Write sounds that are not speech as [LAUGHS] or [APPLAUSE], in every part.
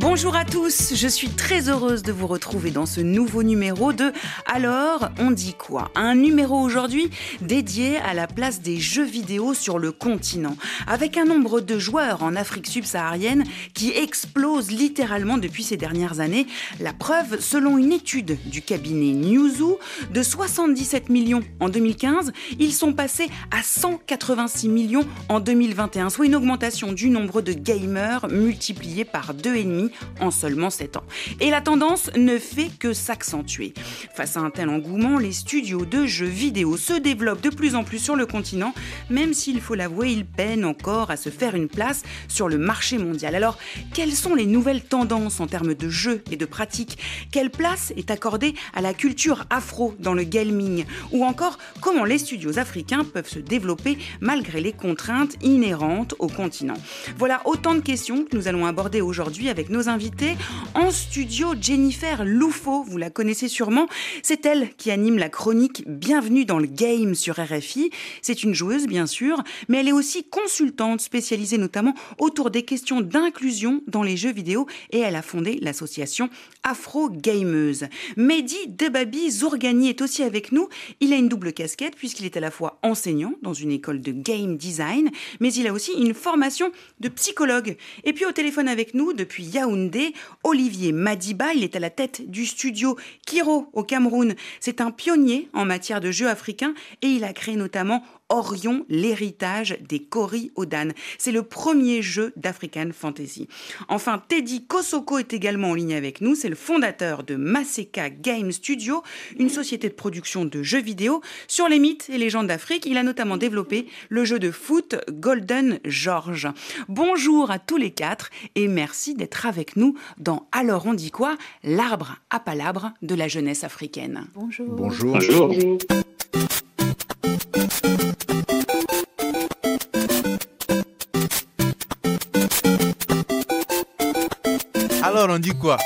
Bonjour à tous, je suis très heureuse de vous retrouver dans ce nouveau numéro de Alors, on dit quoi? Un numéro aujourd'hui dédié à la place des jeux vidéo sur le continent, avec un nombre de joueurs en Afrique subsaharienne qui explose littéralement depuis ces dernières années. La preuve, selon une étude du cabinet Newzoo, de 77 millions en 2015, ils sont passés à 186 millions en 2021, soit une augmentation du nombre de gamers multiplié par 2,5 en seulement 7 ans. Et la tendance ne fait que s'accentuer. Face à un tel engouement, les studios de jeux vidéo se développent de plus en plus sur le continent, même s'il faut l'avouer, ils peinent encore à se faire une place sur le marché mondial. Alors, quelles sont les nouvelles tendances en termes de jeux et de pratiques? Quelle place est accordée à la culture afro dans le gaming? Ou encore, comment les studios africains peuvent se développer malgré les contraintes inhérentes au continent? Voilà autant de questions que nous allons aborder aujourd'hui avec nos invités. En studio, Jennifer Loufo, vous la connaissez sûrement. C'est elle qui anime la chronique Bienvenue dans le game sur RFI. C'est une joueuse, bien sûr, mais elle est aussi consultante spécialisée notamment autour des questions d'inclusion dans les jeux vidéo et elle a fondé l'association Afro Gameuse. Mehdi Debabi Zourgani est aussi avec nous. Il a une double casquette puisqu'il est à la fois enseignant dans une école de game design, mais il a aussi une formation de psychologue. Et puis au téléphone avec nous depuis Olivier Madiba, il est à la tête du studio Kiro au Cameroun. C'est un pionnier en matière de jeux africains et il a créé notamment Orion, l'héritage des Kori Odan. C'est le premier jeu d'African Fantasy. Enfin, Teddy Kosoko est également en ligne avec nous. C'est le fondateur de Maseka Game Studio, une société de production de jeux vidéo sur les mythes et légendes d'Afrique. Il a notamment développé le jeu de foot Golden George. Bonjour à tous les quatre et merci d'être avec nous dans Alors on dit quoi? L'arbre à palabre de la jeunesse africaine. Bonjour. Bonjour. Bonjour. Alors on dit quoi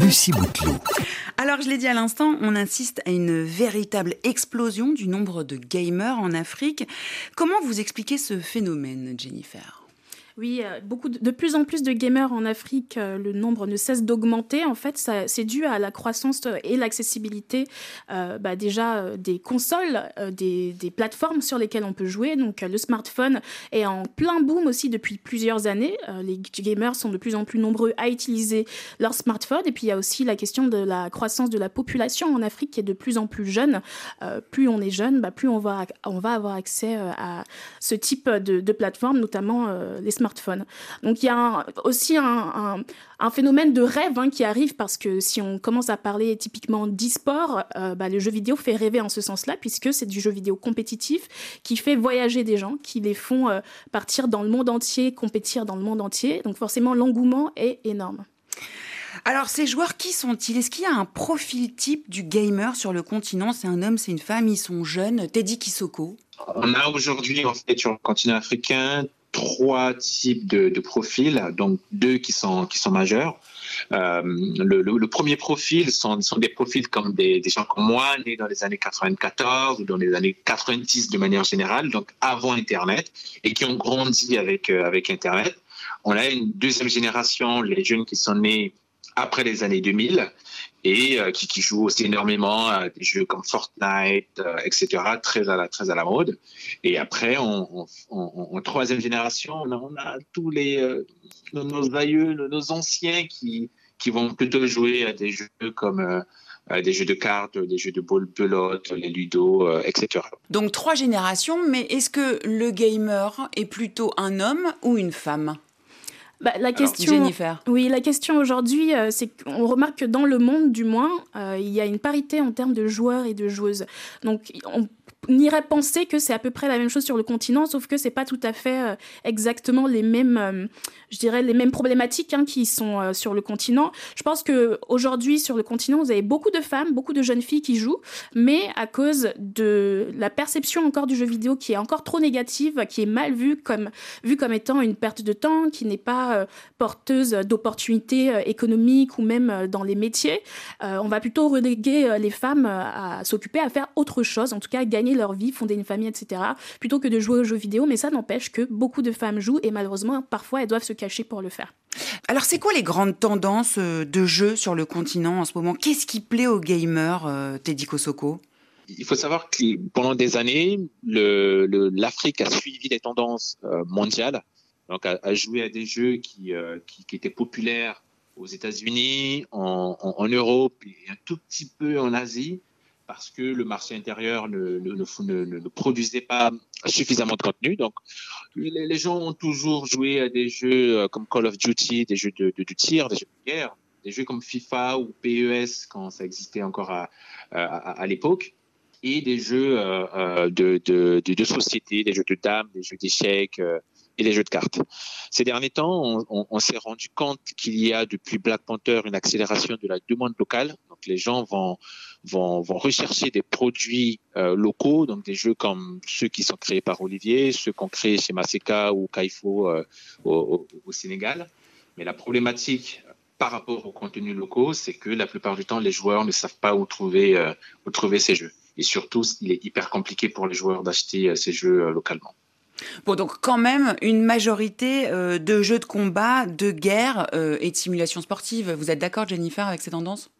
Lucie Bouteloup. Alors, je l'ai dit à l'instant, on insiste à une véritable explosion du nombre de gamers en Afrique. Comment vous expliquez ce phénomène, Jennifer? Oui, euh, beaucoup de, plus en plus de gamers en Afrique, euh, le nombre ne cesse d'augmenter. En fait, c'est dû à la croissance euh, et l'accessibilité bah, déjà des consoles, des, plateformes sur lesquelles on peut jouer. Donc, le smartphone est en plein boom aussi depuis plusieurs années. Les gamers sont de plus en plus nombreux à utiliser leur smartphone. Et puis, il y a aussi la question de la croissance de la population en Afrique qui est de plus en plus jeune. Plus on est jeune, bah, plus on va, avoir accès à ce type de, de plateforme, notamment les smartphones. Donc il y a un- aussi un, un- un phénomène de rêve hein, qui arrive parce que si on commence à parler typiquement d'e-sport, euh, bah, le jeu vidéo fait rêver en ce sens-là puisque c'est du jeu vidéo compétitif qui fait voyager des gens, qui les font euh, partir dans le monde entier, compétir dans le monde entier. Donc forcément l'engouement est énorme. Alors, ces joueurs, qui sont-ils? Est-ce qu'il y a un profil type du gamer sur le continent? C'est un homme, c'est une femme, ils sont jeunes. Teddy Kisoko. On a aujourd'hui, en fait, sur le continent africain, trois types de, profils, donc deux qui sont, qui sont majeurs. Euh, le premier profil sont, sont des profils comme des, des gens comme moi, nés dans les années 94 ou dans les années 90 de manière générale, donc avant Internet, et qui ont grandi avec, euh, avec Internet. On a une deuxième génération, les jeunes qui sont nés après les années 2000 et euh, qui, qui jouent aussi énormément à des jeux comme Fortnite, euh, etc., très à la, mode. Et après, en, en, troisième génération, on a, on tous les euh, nos, aïeux, nos, anciens qui, qui vont plutôt jouer à des jeux comme euh, euh, des jeux de cartes, des jeux de ball pelote, les ludo, euh, etc. Donc, trois générations, mais est-ce que le gamer est plutôt un homme ou une femme? Bah, la question, Jennifer. Oui, la question aujourd'hui, euh, c'est qu'on remarque que dans le monde, du moins, euh, il y a une parité en termes de joueurs et de joueuses. Donc, on on irait penser que c'est à peu près la même chose sur le continent, sauf que c'est pas tout à fait euh, exactement les mêmes, euh, je dirais, les mêmes problématiques hein, qui sont euh, sur le continent. Je pense que aujourd'hui sur le continent, vous avez beaucoup de femmes, beaucoup de jeunes filles qui jouent, mais à cause de la perception encore du jeu vidéo qui est encore trop négative, qui est mal vue comme vue comme étant une perte de temps, qui n'est pas porteuse d'opportunités économiques ou même dans les métiers, on va plutôt reléguer les femmes à s'occuper à faire autre chose, en tout cas gagner leur vie, fonder une famille, etc., plutôt que de jouer aux jeux vidéo. Mais ça n'empêche que beaucoup de femmes jouent et malheureusement, parfois, elles doivent se cacher pour le faire. Alors, c'est quoi les grandes tendances euh, de jeux sur le continent en ce moment? Qu'est-ce qui plaît aux gamers, euh, Teddy Kosoko? Il faut savoir que pendant des années, l'Afrique a suivi les tendances euh, mondiales, donc a, joué à des jeux qui, qui, étaient populaires aux États-Unis, en, en, Europe et un tout petit peu en Asie parce que le marché intérieur ne, produisait pas suffisamment de contenu. Donc, les, gens ont toujours joué à des jeux euh, comme Call of Duty, des jeux de, tir, des jeux de guerre, des jeux comme FIFA ou PES quand ça existait encore à, l'époque, et des jeux euh, euh de, société, des jeux de dames, des jeux d'échecs. Et les jeux de cartes. Ces derniers temps, on s'est rendu compte qu'il y a depuis Black Panther une accélération de la demande locale. Les gens vont rechercher des produits euh, locaux, donc des jeux comme ceux qui sont créés par Olivier, ceux qu'on crée chez Maseka ou Kaifo euh, au, Sénégal. Mais la problématique par rapport aux contenus locaux, c'est que la plupart du temps, les joueurs ne savent pas euh, où trouver ces jeux. Et surtout, il est hyper compliqué pour les joueurs d'acheter ces jeux localement. Bon, donc quand même une majorité de jeux de combat, de guerre et de simulation sportive. Vous êtes d'accord, Jennifer, avec ces tendances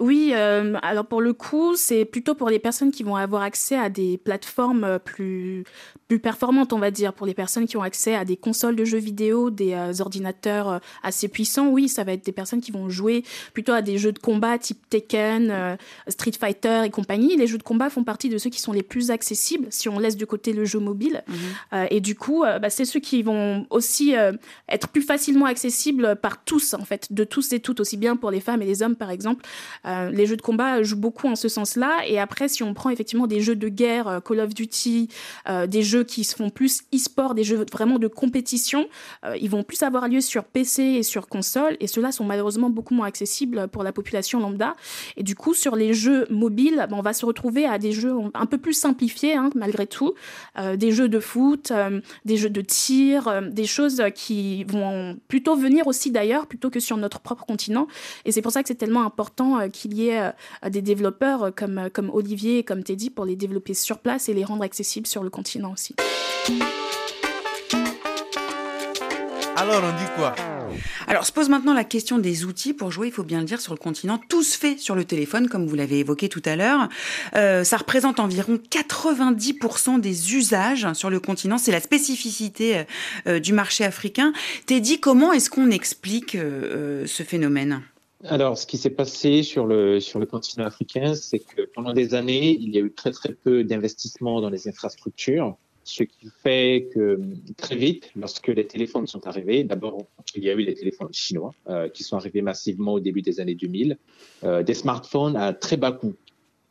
oui, euh, alors pour le coup, c'est plutôt pour les personnes qui vont avoir accès à des plateformes euh, plus, plus performantes, on va dire, pour les personnes qui ont accès à des consoles de jeux vidéo, des euh, ordinateurs assez puissants. Oui, ça va être des personnes qui vont jouer plutôt à des jeux de combat type Tekken, Street Fighter et compagnie. Les jeux de combat font partie de ceux qui sont les plus accessibles si on laisse de côté le jeu mobile. Mhm. et du coup, bah, c'est ceux qui vont aussi être plus facilement accessibles par tous, en fait, de tous et toutes, aussi bien pour les femmes et les hommes, par exemple. Euh, les jeux de combat jouent beaucoup en ce sens-là. Et après, si on prend effectivement des jeux de guerre, euh, Call of Duty, euh, des jeux qui se font plus e-sport, des jeux vraiment de compétition, ils vont plus avoir lieu sur PC et sur console. Et ceux-là sont malheureusement beaucoup moins accessibles pour la population lambda. Et du coup, sur les jeux mobiles, ben, on va se retrouver à des jeux un peu plus simplifiés, hein, malgré tout. des jeux de foot, des jeux de tir, des choses qui vont plutôt venir aussi d'ailleurs, plutôt que sur notre propre continent. Et c'est pour ça que c'est tellement important euh, qu'il y ait euh, des développeurs euh, comme, comme Olivier et comme Teddy pour les développer sur place et les rendre accessibles sur le continent aussi. Alors, on dit quoi? Alors, se pose maintenant la question des outils pour jouer, il faut bien le dire, sur le continent. Tout se fait sur le téléphone, comme vous l'avez évoqué tout à l'heure. ça représente environ 90% des usages sur le continent. C'est la spécificité du marché africain. Teddy, comment est-ce qu'on explique ce phénomène? Alors, ce qui s'est passé sur le, continent africain, c'est que pendant des années, il y a eu très très peu d'investissements dans les infrastructures, ce qui fait que très vite, lorsque les téléphones sont arrivés, d'abord, il y a eu les téléphones chinois euh, qui sont arrivés massivement au début des années 2000, euh, des smartphones à très bas coût.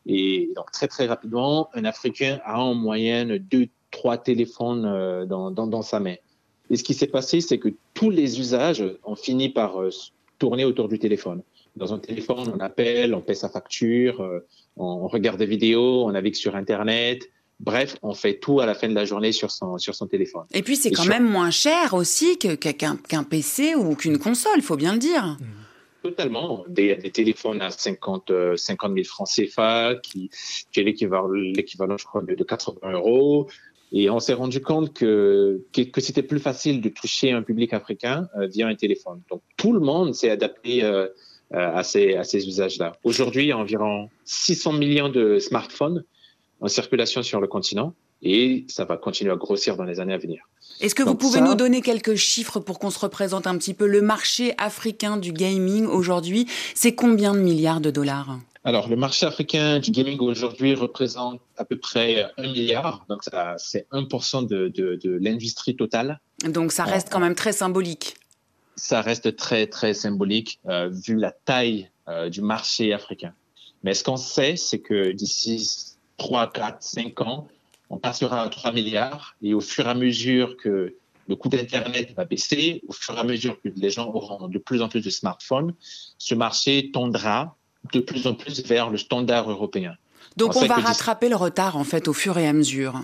Et donc, très très rapidement, un Africain a en moyenne deux, trois téléphones euh, dans, sa main. Et ce qui s'est passé, c'est que tous les usages ont fini par tourner autour du téléphone. Dans un téléphone, on appelle, on paie sa facture, euh, on regarde des vidéos, on navigue sur Internet. Bref, on fait tout à la fin de la journée sur son, sur son téléphone. Et puis, c'est quand même moins cher aussi qu'un PC ou qu'une console, il faut bien le dire. Totalement. Des, des téléphones à 50, 50 000 francs CFA, qui, qui est l'équivalent, je crois, de, de 80 euros. Et on s'est rendu compte que, que, c'était plus facile de toucher un public africain euh, via un téléphone. Donc tout le monde s'est adapté euh, euh, à ces, à ces usages-là. Aujourd'hui, il y a environ 600 millions de smartphones en circulation sur le continent et ça va continuer à grossir dans les années à venir. Est-ce que vous pouvez nous donner quelques chiffres pour qu'on se représente un petit peu le marché africain du gaming aujourd'hui? C'est combien de milliards de dollars? Alors, le marché africain du gaming aujourd'hui représente à peu près un milliard. Donc, c'est 1% de, de, de l'industrie totale. Donc, ça reste quand même très symbolique. Ça reste très, très symbolique euh, vu la taille euh, du marché africain. Mais ce qu'on sait, c'est que d'ici 3, 4, 5 ans, on passera à 3 milliards. Et au fur et à mesure que le coût d'Internet va baisser, au fur et à mesure que les gens auront de plus en plus de smartphones, ce marché tendra de plus en plus vers le standard européen. Donc on va rattraper le retard en fait au fur et à mesure.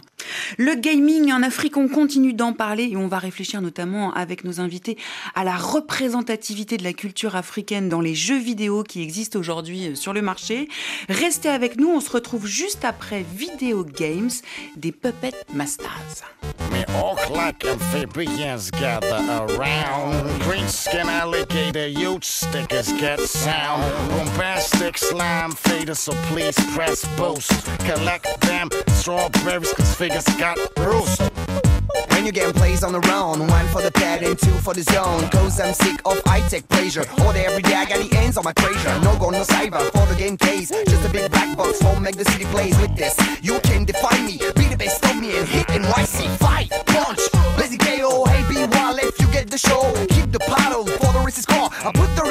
Le gaming en Afrique, on continue d'en parler et on va réfléchir notamment avec nos invités à la représentativité de la culture africaine dans les jeux vidéo qui existent aujourd'hui euh, sur le marché. Restez avec nous, on se retrouve juste après Video Games des Puppet Masters. Collect them strawberries, cause figures got bruised. When you're getting plays on the round, one for the pad and two for the zone. Cause I'm sick of I take pleasure. All day, every day, I got the ends on my treasure. No go, no cyber for the game case. Just a big black box, won't make the city plays with this. You can define me, be the best of me and hit NYC. Fight, punch, lazy KO, hey, be wild if you get the show. Keep the paddle for the race is call. I put the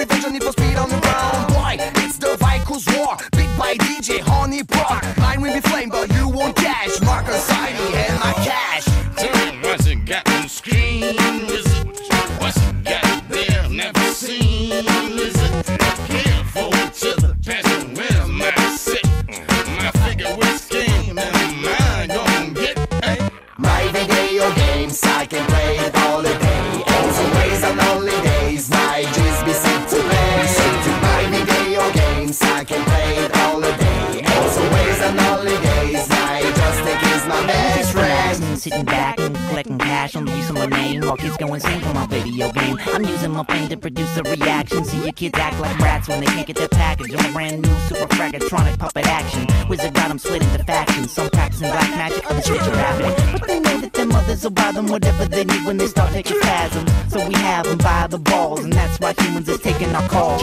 to produce a reaction. See your kids act like rats when they can't get their package on a brand new super fragatronic puppet action. Wizard got them split into factions. Some practicing black magic, others switch rapping. But they know that their mothers will buy them whatever they need when they start taking spasms. So we have them by the balls, and that's why humans is taking our calls.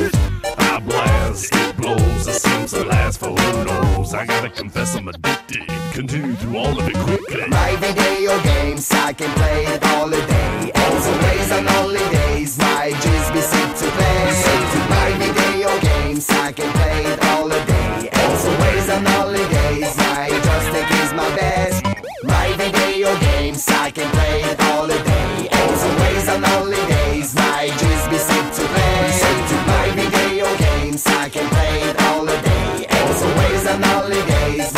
I blast, it blows, it seems to last for who knows. I gotta confess I'm addicted. Continue through all of it quickly. My video games, I can play it all the day. Also ways on holidays, I can play it all day. Also ways on holidays, my think is my best. My video games, I can play it all day. Also ways on holidays, my just be to play. My video games, I can play it all day. Also ways on holidays,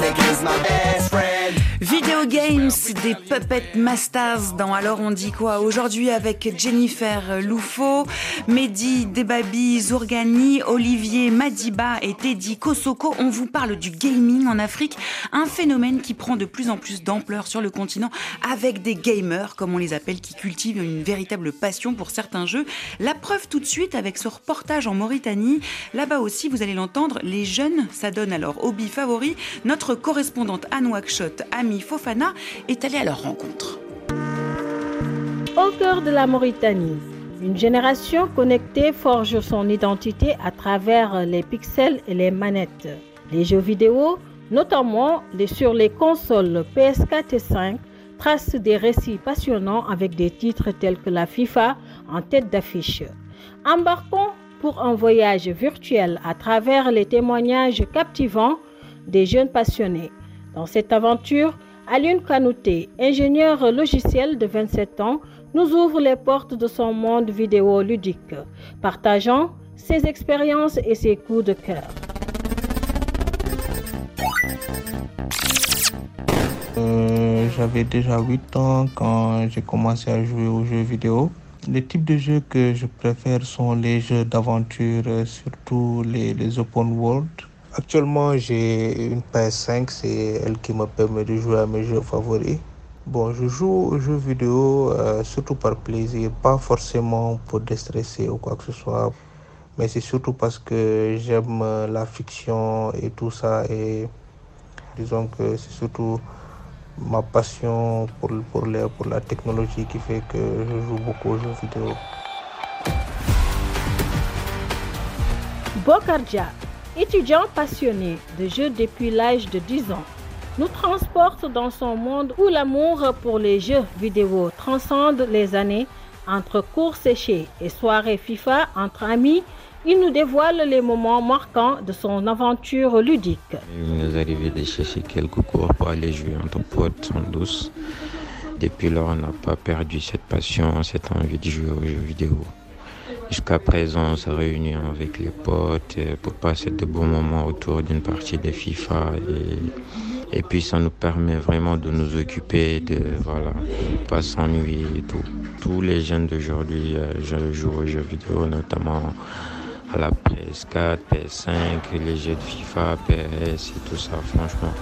think is my best friend. Video Games des Puppet Masters dans Alors on dit quoi Aujourd'hui avec Jennifer Loufo, Mehdi Debabi Zourgani, Olivier Madiba et Teddy Kosoko, on vous parle du gaming en Afrique, un phénomène qui prend de plus en plus d'ampleur sur le continent avec des gamers, comme on les appelle, qui cultivent une véritable passion pour certains jeux. La preuve tout de suite avec ce reportage en Mauritanie. Là-bas aussi, vous allez l'entendre, les jeunes s'adonnent à leur hobby favori. Notre correspondante Wakshot, Ami Fofana, est allée à leur Au cœur de la Mauritanie, une génération connectée forge son identité à travers les pixels et les manettes. Les jeux vidéo, notamment les sur les consoles PS4 et 5, tracent des récits passionnants avec des titres tels que la FIFA en tête d'affiche. Embarquons pour un voyage virtuel à travers les témoignages captivants des jeunes passionnés. Dans cette aventure, Alune Kanouté, ingénieur logiciel de 27 ans, nous ouvre les portes de son monde vidéo ludique, partageant ses expériences et ses coups de cœur. Euh, J'avais déjà 8 ans quand j'ai commencé à jouer aux jeux vidéo. Les types de jeux que je préfère sont les jeux d'aventure, euh, surtout les, les open world. Actuellement, j'ai une PS5, c'est elle qui me permet de jouer à mes jeux favoris. Bon, je joue aux jeux vidéo euh, surtout par plaisir, pas forcément pour déstresser ou quoi que ce soit, mais c'est surtout parce que j'aime euh, la fiction et tout ça. Et disons que c'est surtout ma passion pour, pour, pour la technologie qui fait que je joue beaucoup aux jeux vidéo. Bokarja, étudiant passionné de jeux depuis l'âge de 10 ans, nous transporte dans son monde où l'amour pour les jeux vidéo transcende les années entre cours séchés et soirées FIFA entre amis il nous dévoile les moments marquants de son aventure ludique. Il nous arrivé de chercher quelques cours pour aller jouer entre potes en douce. Depuis lors, on n'a pas perdu cette passion, cette envie de jouer aux jeux vidéo. Jusqu'à présent, on se réunit avec les potes euh, pour passer de bons moments autour d'une partie de FIFA. Et, puis, ça nous permet vraiment de nous occuper, de voilà, pas s'ennuyer. Tous les jeunes d'aujourd'hui euh, jouent aux jeux vidéo, notamment à la PS4, PS5, les jeux de FIFA, PS et tout ça, franchement.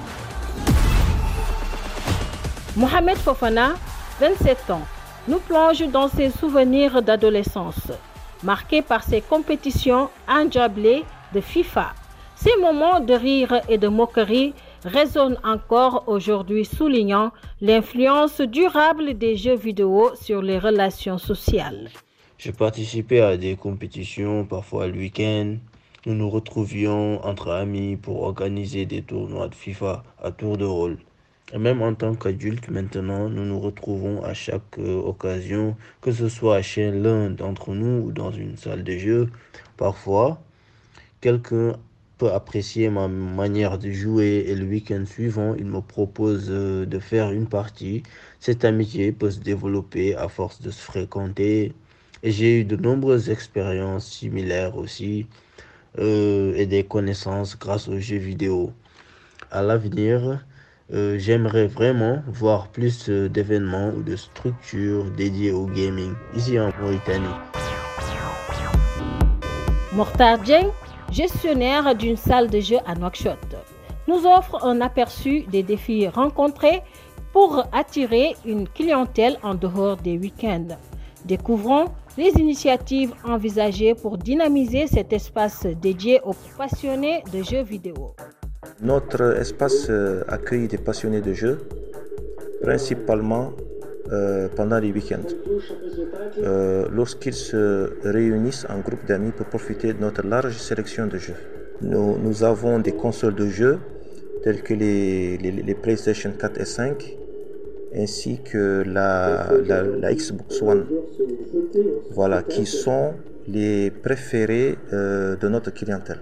Mohamed Fofana, 27 ans, nous plonge dans ses souvenirs d'adolescence, marqués par ses compétitions endiablées de FIFA. Ces moments de rire et de moquerie résonnent encore aujourd'hui, soulignant l'influence durable des jeux vidéo sur les relations sociales. Je participais à des compétitions, parfois le week-end. Nous nous retrouvions entre amis pour organiser des tournois de FIFA à tour de rôle. Et même en tant qu'adulte maintenant, nous nous retrouvons à chaque euh, occasion, que ce soit chez l'un d'entre nous ou dans une salle de jeu. Parfois, quelqu'un peut apprécier ma manière de jouer et le week-end suivant, il me propose euh, de faire une partie. Cette amitié peut se développer à force de se fréquenter. Et j'ai eu de nombreuses expériences similaires aussi euh, et des connaissances grâce aux jeux vidéo. À l'avenir, euh, j'aimerais vraiment voir plus euh, d'événements ou de structures dédiées au gaming ici en Mauritanie. Mortar Djeng, gestionnaire d'une salle de jeu à Nouakchott, nous offre un aperçu des défis rencontrés pour attirer une clientèle en dehors des week-ends. Découvrons les initiatives envisagées pour dynamiser cet espace dédié aux passionnés de jeux vidéo. Notre espace accueille des passionnés de jeux, principalement euh, pendant les week-ends. Euh, Lorsqu'ils se réunissent en groupe d'amis pour profiter de notre large sélection de jeux. Nous, avons des consoles de jeux telles que les, PlayStation 4 et 5, ainsi que la, Xbox One. Voilà, qui sont les préférés euh, de notre clientèle.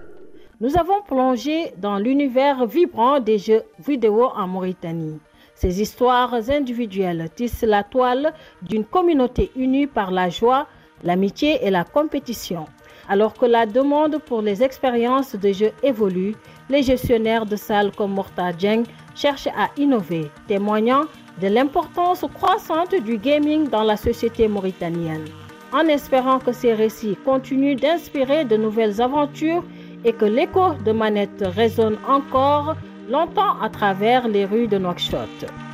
Nous avons plongé dans l'univers vibrant des jeux vidéo en Mauritanie. Ces histoires individuelles tissent la toile d'une communauté unie par la joie, l'amitié et la compétition. Alors que la demande pour les expériences de jeux évolue, les gestionnaires de salles comme Morta Djeng cherchent à innover, témoignant de l'importance croissante du gaming dans la société mauritanienne. En espérant que ces récits continuent d'inspirer de nouvelles aventures et que l'écho de Manette résonne encore longtemps à travers les rues de Nouakchott.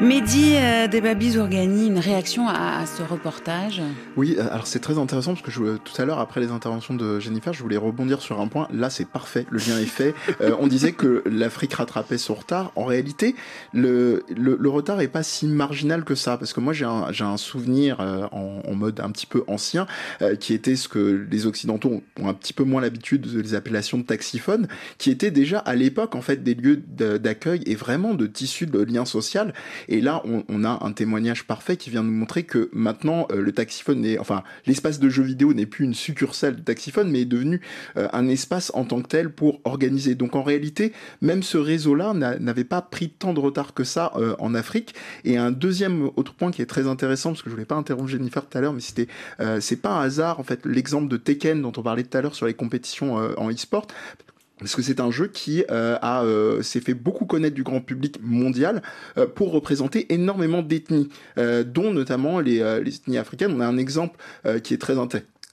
Mehdi euh, une réaction à, à, ce reportage. Oui, alors c'est très intéressant parce que je, tout à l'heure, après les interventions de Jennifer, je voulais rebondir sur un point. Là, c'est parfait, le lien est fait. [LAUGHS] euh, on disait que l'Afrique rattrapait son retard. En réalité, le, le, le, retard est pas si marginal que ça parce que moi, j'ai un, un, souvenir euh, en, en, mode un petit peu ancien euh, qui était ce que les Occidentaux ont, ont un petit peu moins l'habitude de les appellations de taxiphone, qui étaient déjà à l'époque en fait des lieux d'accueil et vraiment de tissu de lien social. Et là, on, a un témoignage parfait qui vient nous montrer que maintenant, euh, le taxiphone est, enfin, l'espace de jeux vidéo n'est plus une succursale de taxiphone, mais est devenu euh, un espace en tant que tel pour organiser. Donc en réalité, même ce réseau-là n'avait pas pris tant de retard que ça euh, en Afrique. Et un deuxième autre point qui est très intéressant, parce que je voulais pas interrompre Jennifer tout à l'heure, mais c'était, c'est pas un hasard, en fait, l'exemple de Tekken dont on parlait tout à l'heure sur les compétitions en e-sport parce que c'est un jeu qui euh, a euh, s'est fait beaucoup connaître du grand public mondial euh, pour représenter énormément d'ethnies, dont notamment les, ethnies africaines. On a un exemple qui est très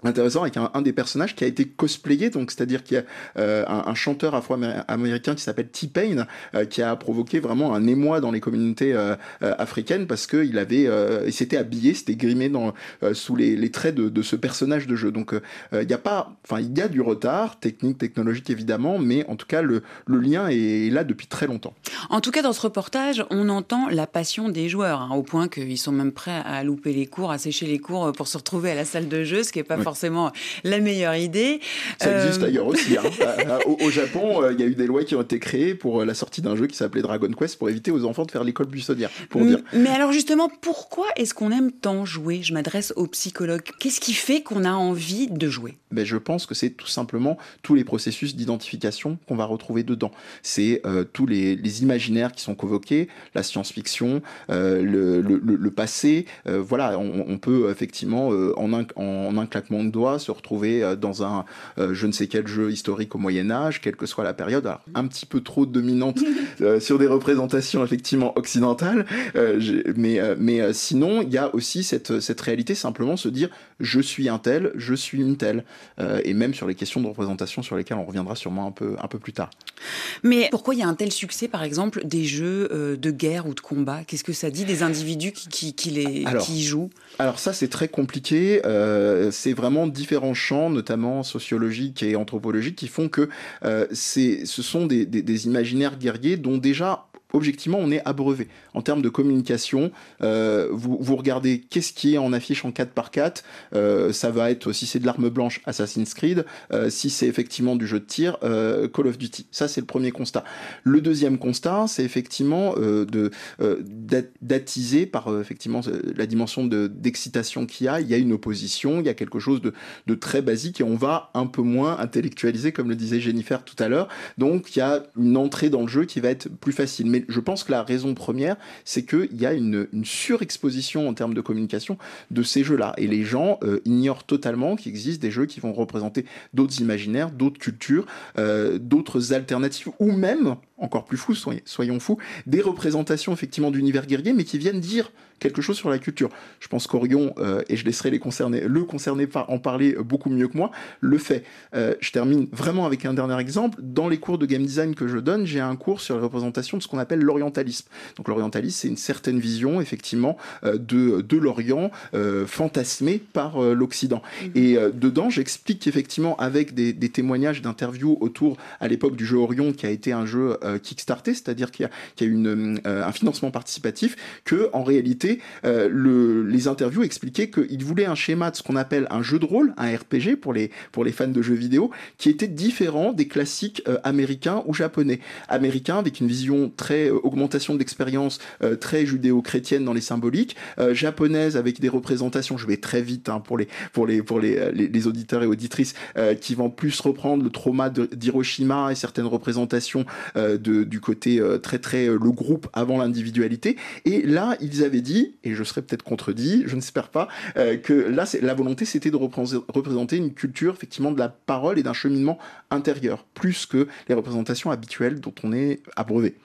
intéressant avec un, un, des personnages qui a été cosplayé donc c'est-à-dire qu'il y a euh, un, un, chanteur afro-américain qui s'appelle T-Pain euh, qui a provoqué vraiment un émoi dans les communautés euh, africaines parce que il avait il s'était habillé c'était grimé dans sous les, les, traits de, de, ce personnage de jeu. Donc il n'y a pas enfin il y a du retard technique technologique évidemment mais en tout cas le, le lien est là depuis très longtemps. En tout cas dans ce reportage on entend la passion des joueurs hein, au point qu'ils sont même prêts à louper les cours à sécher les cours pour se retrouver à la salle de jeu ce qui est pas oui forcément la meilleure idée. Ça existe Euh, ailleurs aussi. hein. [LAUGHS] Euh, au, au Japon, euh, il y a eu des lois qui ont été créées pour euh, la sortie d'un jeu qui s'appelait Dragon Quest pour éviter aux enfants de faire l'école buissonnière. Pour dire. Mais alors justement, pourquoi est-ce qu'on aime tant jouer? Je m'adresse aux psychologues. Qu'est-ce qui fait qu'on a envie de jouer? Ben, je pense que c'est tout simplement tous les processus d'identification qu'on va retrouver dedans. C'est euh, tous les, les imaginaires qui sont convoqués, la science-fiction, euh, le, le, le- le passé. euh, voilà, on, on peut effectivement euh, en, un, en un claquement de doigts se retrouver euh, dans un euh, je ne sais quel jeu historique au Moyen Âge, quelle que soit la période, alors, un petit peu trop dominante [LAUGHS] euh, sur des représentations effectivement occidentales. Mais mais sinon, il y a aussi cette, cette réalité, simplement se dire je suis un tel, je suis une telle. Et même sur les questions de représentation sur lesquelles on reviendra sûrement un peu, un peu plus tard. Mais pourquoi il y a un tel succès, par exemple, des jeux de guerre ou de combat? Qu'est-ce que ça dit des individus qui, qui, qui les, Alors, qui y jouent? Alors ça c'est très compliqué, c'est vraiment différents champs, notamment sociologiques et anthropologiques, qui font que euh, ce sont des imaginaires guerriers dont déjà objectivement on est abreuvé. En termes de communication, euh, vous, vous regardez qu'est-ce qui est en affiche en 4 par 4 euh, ça va être, si c'est de l'arme blanche, Assassin's Creed, euh, si c'est effectivement du jeu de tir, Call of Duty. Ça c'est le premier constat. Le deuxième constat, c'est effectivement de d'at- d'attiser par effectivement la dimension de- d'excitation qu'il y a. Il y a une opposition, il y a quelque chose de, de très basique et on va un peu moins intellectualiser, comme le disait Jennifer tout à l'heure. Donc il y a une entrée dans le jeu qui va être plus facile. Je pense que la raison première, c'est qu'il y a une, surexposition en termes de communication de ces jeux-là. Et les gens euh, ignorent totalement qu'il existe des jeux qui vont représenter d'autres imaginaires, d'autres cultures, euh, d'autres alternatives, ou même, encore plus fou, soyons, soyons fous, des représentations effectivement d'univers guerrier, mais qui viennent dire quelque chose sur la culture. Je pense qu'Orion, euh, et je laisserai les concernés, le concerné par, en parler beaucoup mieux que moi, le fait. Euh, je termine vraiment avec un dernier exemple. Dans les cours de game design que je donne, j'ai un cours sur la représentation de ce qu'on appelle l'orientalisme. Donc l'orientalisme, c'est une certaine vision, effectivement, euh, de, de l'Orient euh, fantasmé par euh, l'Occident. Et euh, dedans, j'explique qu'effectivement, avec des, des témoignages d'interviews autour, à l'époque du jeu Orion, qui a été un jeu euh, kickstarté, c'est-à-dire qu'il y a, qu'il euh, un financement participatif, que en réalité, euh, le, les interviews expliquaient qu'ils voulaient un schéma de ce qu'on appelle un jeu de rôle, un RPG pour les, fans de jeux vidéo, qui était différent des classiques euh, américains ou japonais. Américains avec une vision très augmentation de l'expérience, très judéo-chrétienne dans les symboliques, euh, japonaise avec des représentations, je vais très vite hein, pour les auditeurs et auditrices qui vont plus reprendre le trauma d'Hiroshima et certaines représentations du côté euh, très très euh, le groupe avant l'individualité. Et là, ils avaient dit, et je serais peut-être contredit, je n'espère pas, euh, que là, la volonté c'était de représenter une culture effectivement de la parole et d'un cheminement intérieur, plus que les représentations habituelles dont on est abreuvé.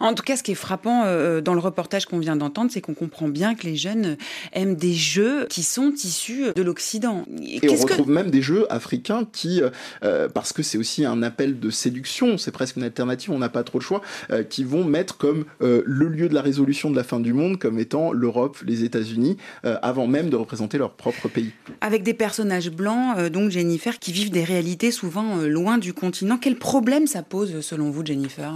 En tout cas, ce qui est frappant euh, dans le reportage qu'on vient d'entendre, c'est qu'on comprend bien que les jeunes aiment des jeux qui sont issus de l'Occident. Et on que- retrouve même des jeux africains qui, euh, euh, parce que c'est aussi un appel de séduction, c'est presque une alternative, on n'a pas trop le choix, euh, qui vont mettre comme euh, le lieu de la résolution de la fin du monde comme étant l'Europe, les États-Unis, euh, avant même de représenter leur propre pays. Avec des personnages blancs, euh, donc Jennifer, qui vivent des réalités souvent euh, loin du continent. Quel problème ça pose selon vous, Jennifer?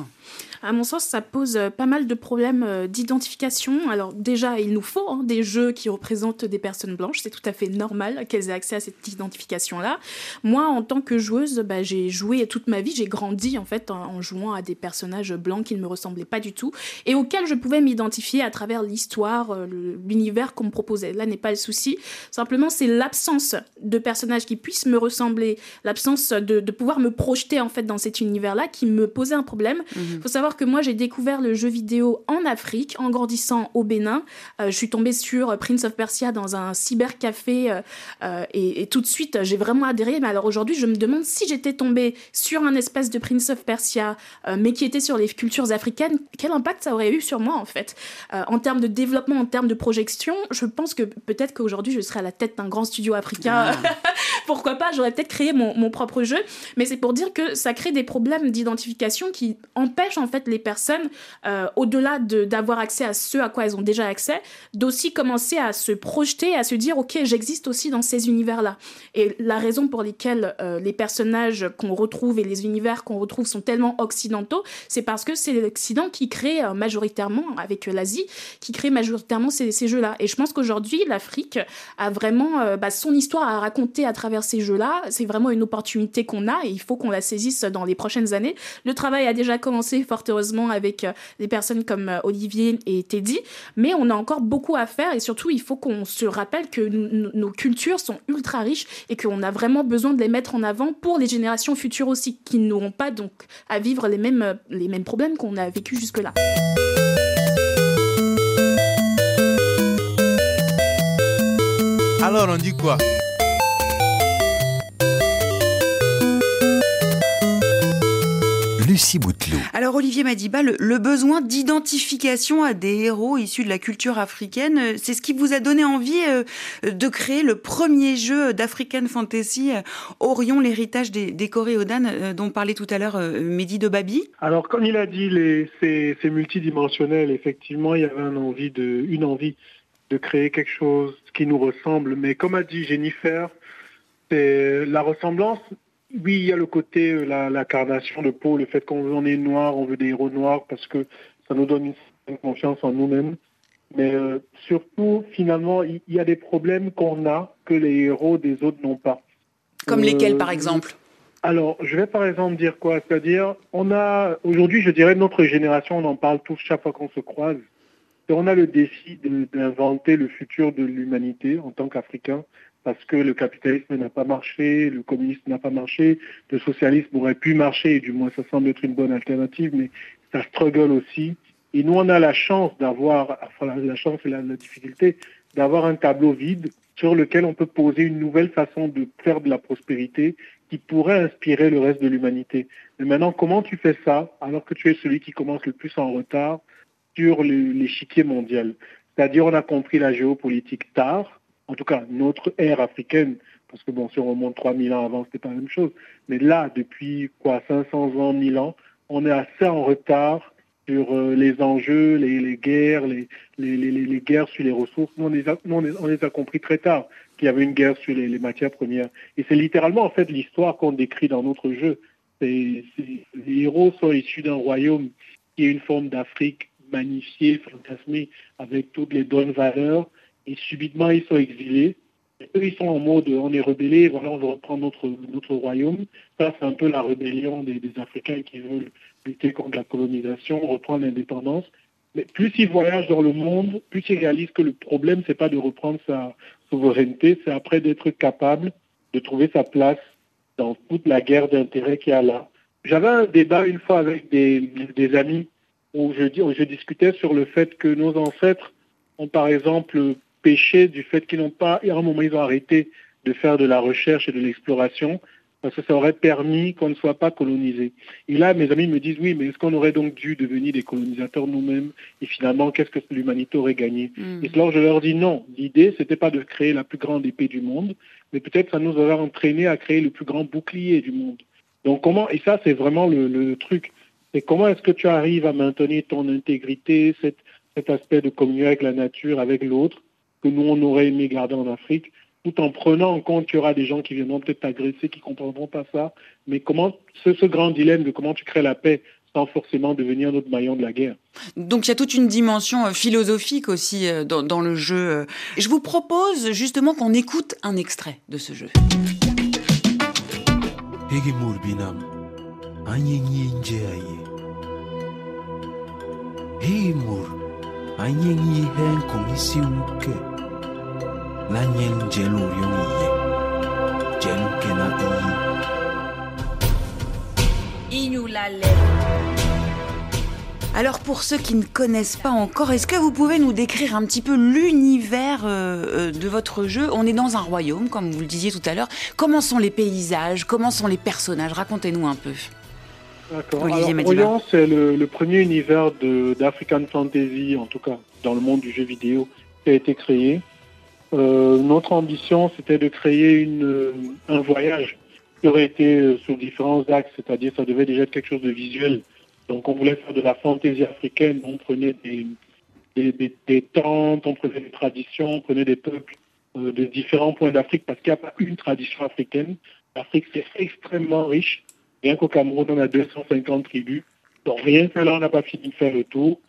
À mon sens, ça pose euh, pas mal de problèmes euh, d'identification. Alors déjà, il nous faut hein, des jeux qui représentent des personnes blanches. C'est tout à fait normal qu'elles aient accès à cette identification-là. Moi, en tant que joueuse, bah, j'ai joué toute ma vie. J'ai grandi en fait en, en jouant à des personnages blancs qui ne me ressemblaient pas du tout et auxquels je pouvais m'identifier à travers l'histoire, euh, l'univers qu'on me proposait. Là n'est pas le souci. Simplement, c'est l'absence de personnages qui puissent me ressembler, l'absence de, de pouvoir me projeter en fait dans cet univers-là qui me posait un problème. Il faut savoir que moi, j'ai découvert le jeu vidéo en Afrique, en grandissant au Bénin. Euh, je suis tombée sur Prince of Persia dans un cybercafé euh, euh, et, et tout de suite, j'ai vraiment adhéré. Mais alors aujourd'hui, je me demande si j'étais tombée sur un espèce de Prince of Persia, mais qui était sur les cultures africaines, quel impact ça aurait eu sur moi en fait? En termes de développement, en termes de projection, je pense que peut-être qu'aujourd'hui, je serais à la tête d'un grand studio africain. [LAUGHS] Pourquoi pas? J'aurais peut-être créé mon, mon propre jeu. Mais c'est pour dire que ça crée des problèmes d'identification qui empêchent en fait les personnes personnes, euh, au-delà de- d'avoir accès à ce à quoi elles ont déjà accès, d'aussi commencer à se projeter, à se dire, OK, j'existe aussi dans ces univers-là. Et la raison pour lesquelles euh, les personnages qu'on retrouve et les univers qu'on retrouve sont tellement occidentaux, c'est parce que c'est l'Occident qui crée euh, majoritairement, avec l'Asie, qui crée majoritairement ces, jeux-là. Et je pense qu'aujourd'hui, l'Afrique a vraiment bah, son histoire à raconter à travers ces jeux-là. C'est vraiment une opportunité qu'on a et il faut qu'on la saisisse dans les prochaines années. Le travail a déjà commencé, fort heureusement, avec euh, des personnes comme euh, Olivier et Teddy, mais on a encore beaucoup à faire et surtout, il faut qu'on se rappelle que nos cultures sont ultra riches et qu'on a vraiment besoin de les mettre en avant pour les générations futures aussi, qui n'auront pas donc à vivre les mêmes, euh, les mêmes problèmes qu'on a vécu jusque-là. Alors on dit quoi? Lucie Bouteloup. Alors Olivier Madiba, le, le besoin d'identification à des héros issus de la culture africaine, euh, c'est ce qui vous a donné envie euh, de créer le premier jeu d'African Fantasy, euh, Orion, l'héritage des, des Coréodanes, dont parlait tout à l'heure Mehdi de Babi. Alors, comme il a dit, c'est multidimensionnel. Effectivement, il y avait un envie de, une envie de créer quelque chose qui nous ressemble. Mais comme a dit Jennifer, c'est la ressemblance. Oui, il y a le côté, euh, la, la carnation de peau, le fait qu'on veut on est noir, on veut des héros noirs parce que ça nous donne une certaine confiance en nous-mêmes. Mais euh, surtout, finalement, il y, a des problèmes qu'on a que les héros des autres n'ont pas. Comme Euh, lesquels, par exemple? Alors, je vais par exemple dire quoi? C'est-à-dire, on a aujourd'hui, je dirais, notre génération, on en parle tous chaque fois qu'on se croise. Et on a le défi d'inventer le futur de l'humanité en tant qu'Africain, parce que le capitalisme n'a pas marché, le communisme n'a pas marché, le socialisme aurait pu marcher, et du moins ça semble être une bonne alternative, mais ça struggle aussi. Et nous, on a la chance d'avoir, enfin la, chance et la, la difficulté, d'avoir un tableau vide sur lequel on peut poser une nouvelle façon de faire de la prospérité qui pourrait inspirer le reste de l'humanité. Mais maintenant, comment tu fais ça alors que tu es celui qui commence le plus en retard sur l'échiquier mondial? C'est-à-dire, on a compris la géopolitique tard, en tout cas notre ère africaine, parce que bon, si on remonte 3000 ans avant, c'était pas la même chose. Mais là, depuis quoi, 500 ans, 1000 ans, on est assez en retard sur euh, les enjeux, les, guerres, les, guerres sur les ressources. Nous, on les a, compris très tard qu'il y avait une guerre sur les, matières premières. Et c'est littéralement en fait l'histoire qu'on décrit dans notre jeu. Les héros sont issus d'un royaume qui est une forme d'Afrique magnifiée, fantasmée, avec toutes les bonnes valeurs. Et subitement, ils sont exilés. Et eux, ils sont en mode, on est rebellés, voilà, on veut reprendre notre, notre royaume. Ça, c'est un peu la rébellion des, Africains qui veulent lutter contre la colonisation, reprendre l'indépendance. Mais plus ils voyagent dans le monde, plus ils réalisent que le problème, c'est pas de reprendre sa souveraineté, c'est après d'être capable de trouver sa place dans toute la guerre d'intérêt qu'il y a là. J'avais un débat une fois avec des, des amis où je, où je discutais sur le fait que nos ancêtres ont par exemple péché du fait qu'ils n'ont pas, à un moment ils ont arrêté de faire de la recherche et de l'exploration parce que ça aurait permis qu'on ne soit pas colonisé. Et là, mes amis me disent, oui, mais est-ce qu'on aurait donc dû devenir des colonisateurs nous-mêmes? Et finalement, qu'est-ce que l'humanité aurait gagné? Et alors, je leur dis non. L'idée, c'était pas de créer la plus grande épée du monde, mais peut-être ça nous aurait entraîné à créer le plus grand bouclier du monde. Donc, comment, et ça, c'est vraiment le, le truc. C'est comment est-ce que tu arrives à maintenir ton intégrité, cette, cet aspect de communion avec la nature, avec l'autre, que nous, on aurait aimé garder en Afrique, tout en prenant en compte qu'il y aura des gens qui viendront peut-être t'agresser, qui comprendront pas ça. Mais comment, ce, ce grand dilemme de comment tu crées la paix sans forcément devenir notre maillon de la guerre. Donc il y a toute une dimension euh, philosophique aussi euh, dans, dans le jeu. euh. Je vous propose justement qu'on écoute un extrait de ce jeu. Iye. Iyi. Alors pour ceux qui ne connaissent pas encore, est-ce que vous pouvez nous décrire un petit peu l'univers euh, euh, de votre jeu? On est dans un royaume, comme vous le disiez tout à l'heure. Comment sont les paysages? Comment sont les personnages? Racontez-nous un peu. D'accord. C'est le, le premier univers d'African Fantasy, en tout cas dans le monde du jeu vidéo, qui a été créé. Euh, notre ambition, c'était de créer euh, un voyage qui aurait été euh, sur différents axes, c'est-à-dire ça devait déjà être quelque chose de visuel, Donc on voulait faire de la fantaisie africaine, on prenait des, tentes, on prenait des traditions, on prenait des peuples de différents points d'Afrique parce qu'il n'y a pas une tradition africaine. L'Afrique, c'est extrêmement riche. Rien qu'au Cameroun, on a 250 tribus. Donc rien que là, on n'a pas fini de faire le tour.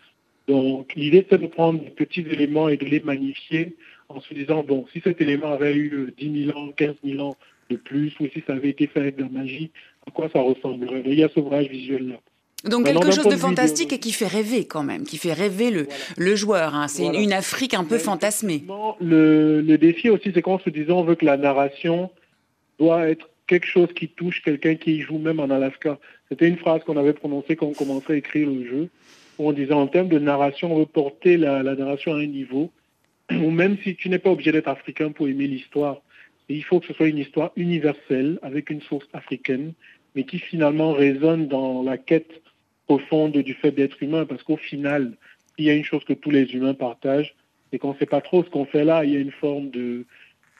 Donc l'idée, c'est de prendre des petits éléments et de les magnifier en se disant, bon, si cet élément avait eu 10 000 ans, 15 000 ans de plus, ou si ça avait été fait avec de la magie, à quoi ça ressemblerait? Il y a ce voyage visuel-là. Donc quelque chose de fantastique et qui fait rêver quand même, qui fait rêver le, le joueur. hein. C'est Voilà. une Afrique un peu fantasmée. Le, le défi aussi, c'est qu'en se disant, on veut que la narration doit être quelque chose qui touche quelqu'un qui y joue même en Alaska. C'était une phrase qu'on avait prononcée quand on commençait à écrire le jeu, où on disait en termes de narration, on veut porter la, la narration à un niveau où même si tu n'es pas obligé d'être africain pour aimer l'histoire, il faut que ce soit une histoire universelle avec une source africaine, mais qui finalement résonne dans la quête profonde du fait d'être humain, parce qu'au final, il y a une chose que tous les humains partagent, c'est qu'on ne sait pas trop ce qu'on fait là. Il y a une forme de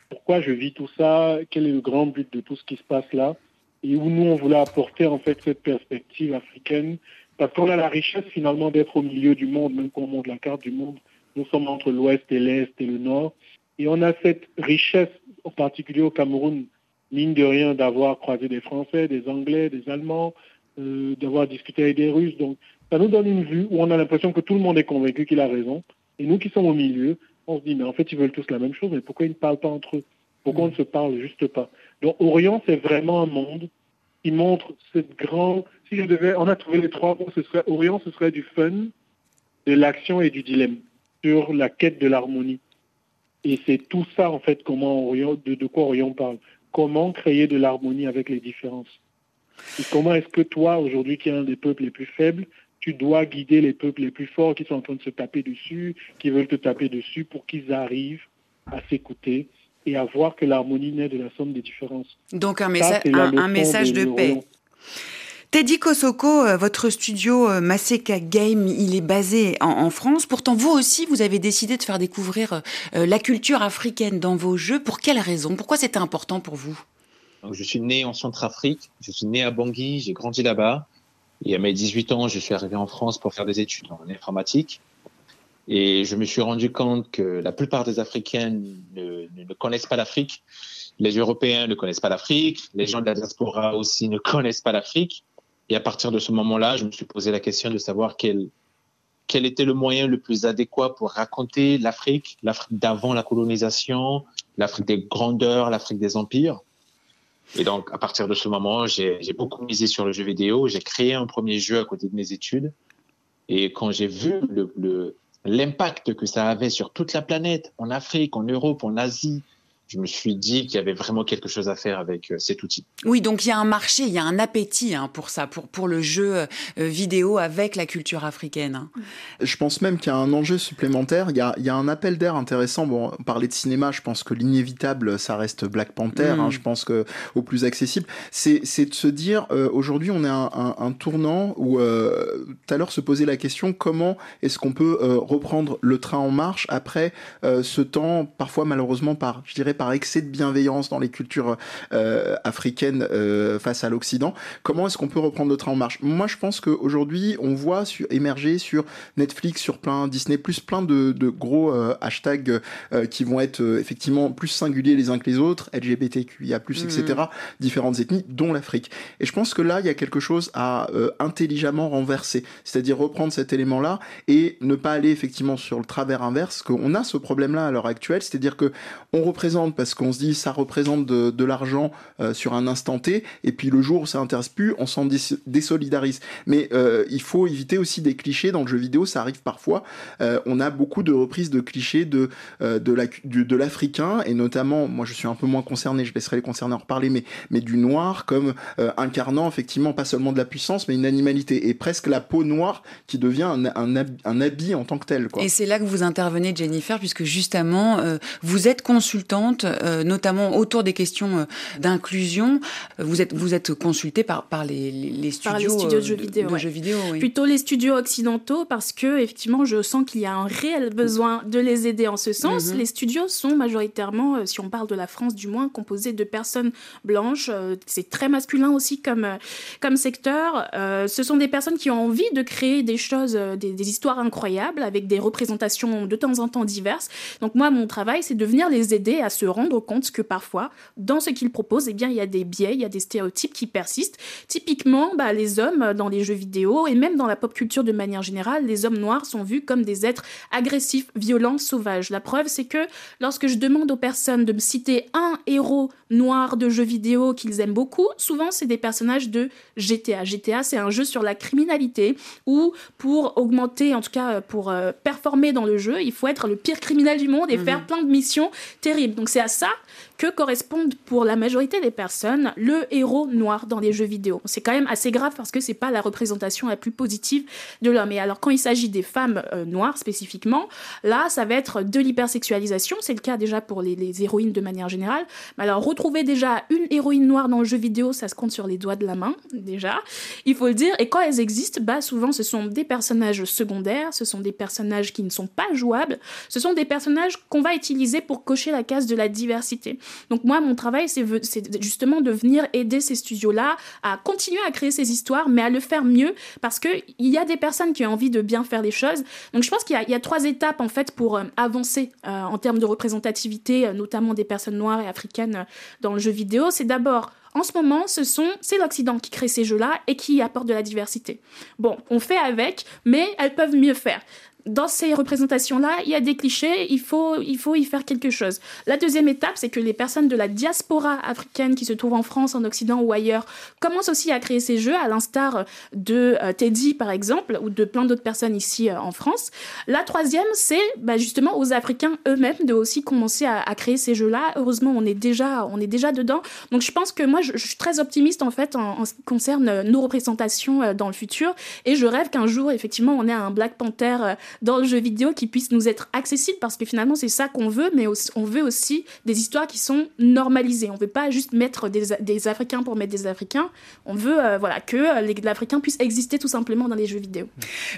pourquoi je vis tout ça, quel est le grand but de tout ce qui se passe là, et où nous on voulait apporter en fait cette perspective africaine, parce qu'on a la richesse finalement d'être au milieu du monde, même quand on monte la carte du monde, nous sommes entre l'ouest et l'est et le nord, et on a cette richesse, en particulier au Cameroun, mine de rien, d'avoir croisé des Français, des Anglais, des Allemands, euh, d'avoir discuté avec des Russes. Donc, ça nous donne une vue où on a l'impression que tout le monde est convaincu qu'il a raison. Et nous qui sommes au milieu, on se dit, mais en fait, ils veulent tous la même chose, mais pourquoi ils ne parlent pas entre eux? Pourquoi on ne se parle juste pas? Donc, Orient, c'est vraiment un monde qui montre cette grande... Si je devais... On a trouvé les trois mots, ce serait Orient, ce serait du fun, de l'action et du dilemme sur la quête de l'harmonie. Et c'est tout ça, en fait, comment Orient, de, de quoi Orient parle. Comment créer de l'harmonie avec les différences. Et comment est-ce que toi, aujourd'hui, qui es un des peuples les plus faibles, tu dois guider les peuples les plus forts qui sont en train de se taper dessus, qui veulent te taper dessus pour qu'ils arrivent à s'écouter et à voir que l'harmonie naît de la somme des différences. Donc un, messa- message de paix. Teddy Kosoko, euh, votre studio euh, Maseka Game, il est basé en, France. Pourtant, vous aussi, vous avez décidé de faire découvrir euh, la culture africaine dans vos jeux. Pour quelle raison? Pourquoi c'était important pour vous? Je suis né en Centrafrique, je suis né à Bangui, j'ai grandi là-bas. Et à mes 18 ans, je suis arrivé en France pour faire des études en informatique. Et je me suis rendu compte que la plupart des Africains ne- ne connaissent pas l'Afrique. Les Européens ne connaissent pas l'Afrique. Les gens de la diaspora aussi ne connaissent pas l'Afrique. Et à partir de ce moment-là, je me suis posé la question de savoir quel, quel était le moyen le plus adéquat pour raconter l'Afrique, l'Afrique d'avant la colonisation, l'Afrique des grandeurs, l'Afrique des empires. Et donc, à partir de ce moment, j'ai j'ai beaucoup misé sur le jeu vidéo. J'ai créé un premier jeu à côté de mes études. Et quand j'ai vu le- le- l'impact que ça avait sur toute la planète, en Afrique, en Europe, en Asie, je me suis dit qu'il y avait vraiment quelque chose à faire avec euh, cet outil. Oui, donc il y a un marché, il y a un appétit hein, pour ça, pour, pour le jeu euh, vidéo avec la culture africaine. hein. Je pense même qu'il y a un enjeu supplémentaire. Il y a, il y a un appel d'air intéressant. Bon, on parlait de cinéma. Je pense que l'inévitable, ça reste Black Panther. Mm. hein, je pense que au plus accessible, c'est c'est de se dire euh, aujourd'hui, on est un, un, un tournant où euh, tout à l'heure se posait la question comment est-ce qu'on peut euh, reprendre le train en marche après euh, ce temps, parfois malheureusement par, je dirais, par excès de bienveillance dans les cultures euh, africaines euh, face à l'Occident. Comment est-ce qu'on peut reprendre le train en marche? Moi, je pense qu'aujourd'hui, on voit sur, émerger sur Netflix, sur plein Disney, plus plein de, de gros euh, hashtags qui vont être effectivement plus singuliers les uns que les autres, LGBTQIA+, etc., Mhm. différentes ethnies, dont l'Afrique. Et je pense que là, il y a quelque chose à intelligemment renverser, c'est-à-dire reprendre cet élément-là et ne pas aller effectivement sur le travers inverse, qu'on a ce problème-là à l'heure actuelle, c'est-à-dire que on représente parce qu'on se dit ça représente de, l'argent euh, sur un instant T, et puis le jour où ça intéresse plus, on s'en dés- désolidarise. Mais euh, il faut éviter aussi des clichés dans le jeu vidéo, ça arrive parfois. Euh, on a beaucoup de reprises de clichés de de l'africain et notamment, moi je suis un peu moins concerné, je laisserai les concernés en reparler, mais mais du noir comme incarnant effectivement pas seulement de la puissance, mais une animalité et presque la peau noire qui devient un, un, un habit en tant que tel. Et c'est là que vous intervenez, Jennifer, puisque justement, vous êtes consultante euh, notamment autour des questions euh, d'inclusion. Vous êtes, vous êtes consulté par, par les, les, les studios, Par les studios euh, de jeux vidéo. ouais. jeux vidéo, oui. Plutôt les studios occidentaux parce que effectivement, je sens qu'il y a un réel besoin de les aider en ce sens. Mhm. Les studios sont majoritairement, euh, si on parle de la France du moins, composés de personnes blanches. Euh, C'est très masculin aussi comme, euh, comme secteur. Euh, ce sont des personnes qui ont envie de créer des choses, euh, des, des histoires incroyables avec des représentations de temps en temps diverses. Donc moi, mon travail, c'est de venir les aider à se rendre compte que parfois, dans ce qu'ils proposent, eh bien, il y a des biais, il y a des stéréotypes qui persistent. Typiquement, bah, les hommes euh, dans les jeux vidéo et même dans la pop culture de manière générale, les hommes noirs sont vus comme des êtres agressifs, violents, sauvages. La preuve, c'est que lorsque je demande aux personnes de me citer un héros noir de jeux vidéo qu'ils aiment beaucoup, souvent c'est des personnages de GTA. GTA, c'est un jeu sur la criminalité où pour augmenter, en tout cas euh, pour euh, performer dans le jeu, il faut être le pire criminel du monde et Mhm. faire plein de missions terribles. Donc c'est à ça que correspondent pour la majorité des personnes le héros noir dans les jeux vidéo. C'est quand même assez grave parce que c'est pas la représentation la plus positive de l'homme. Et alors quand il s'agit des femmes euh, noires spécifiquement, là ça va être de l'hypersexualisation, c'est le cas déjà pour les, les héroïnes de manière générale. Mais alors retrouver déjà une héroïne noire dans le jeu vidéo, ça se compte sur les doigts de la main déjà, il faut le dire. Et quand elles existent, bah souvent ce sont des personnages secondaires, ce sont des personnages qui ne sont pas jouables, ce sont des personnages qu'on va utiliser pour cocher la case de la diversité. Donc moi, mon travail, c'est justement de venir aider ces studios-là à continuer à créer ces histoires, mais à le faire mieux, parce que il y a des personnes qui ont envie de bien faire les choses. Donc je pense qu'il y, a- trois étapes en fait pour euh, avancer euh, en termes de représentativité, euh, notamment des personnes noires et africaines dans le jeu vidéo. C'est d'abord en ce moment, ce sont c'est l'Occident qui crée ces jeux-là et qui apporte de la diversité. Bon, on fait avec, mais elles peuvent mieux faire. Dans ces représentations-là, il y a des clichés, il faut, il faut y faire quelque chose. La deuxième étape, c'est que les personnes de la diaspora africaine qui se trouvent en France, en Occident ou ailleurs, commencent aussi à créer ces jeux, à l'instar de euh, Teddy, par exemple, ou de plein d'autres personnes ici euh, en France. La troisième, c'est bah, justement aux Africains eux-mêmes de aussi commencer à, créer ces jeux-là. Heureusement, on est déjà, on est déjà dedans. Donc, je pense que moi, je, suis très optimiste en fait en, ce qui concerne euh, nos représentations euh, dans le futur, et je rêve qu'un jour, effectivement, on ait un Black Panther euh, dans le jeu vidéo qui puisse nous être accessible, parce que finalement, c'est ça qu'on veut, mais on veut aussi des histoires qui sont normalisées. On veut pas juste mettre des, des Africains pour mettre des Africains. On veut, euh, voilà, que l'Africain puisse exister tout simplement dans les jeux vidéo.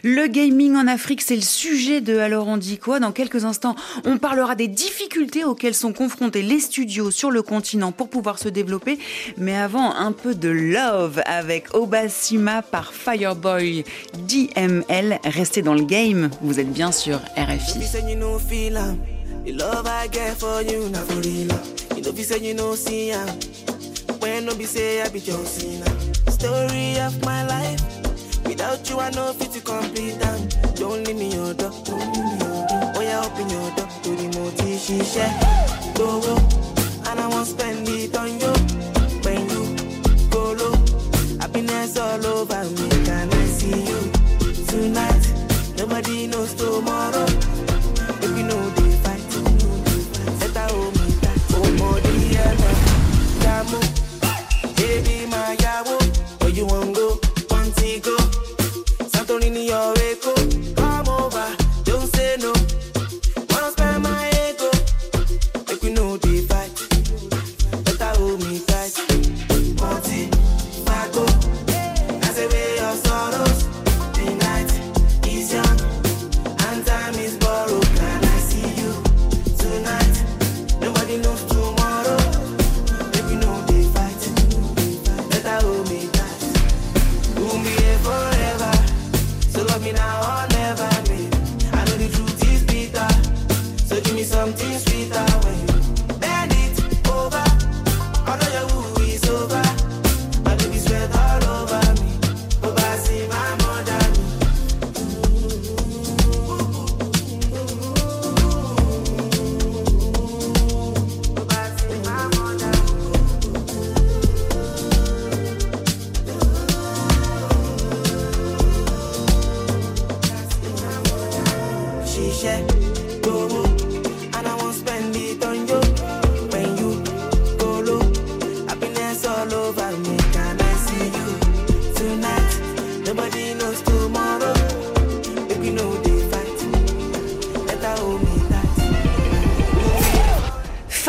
Le gaming en Afrique, c'est le sujet de Alors on dit quoi? Dans quelques instants, on parlera des difficultés auxquelles sont confrontés les studios sur le continent pour pouvoir se développer. Mais avant, un peu de love avec Obasima par Fireboy DML. Restez dans le game, vous êtes bien sur RFI. Of my life. Without you, I know fit to complete them. Don't leave me your door. Don't leave me your door. Oh, yeah, open your door to the multi she share. Go, go. And I won't spend it on you.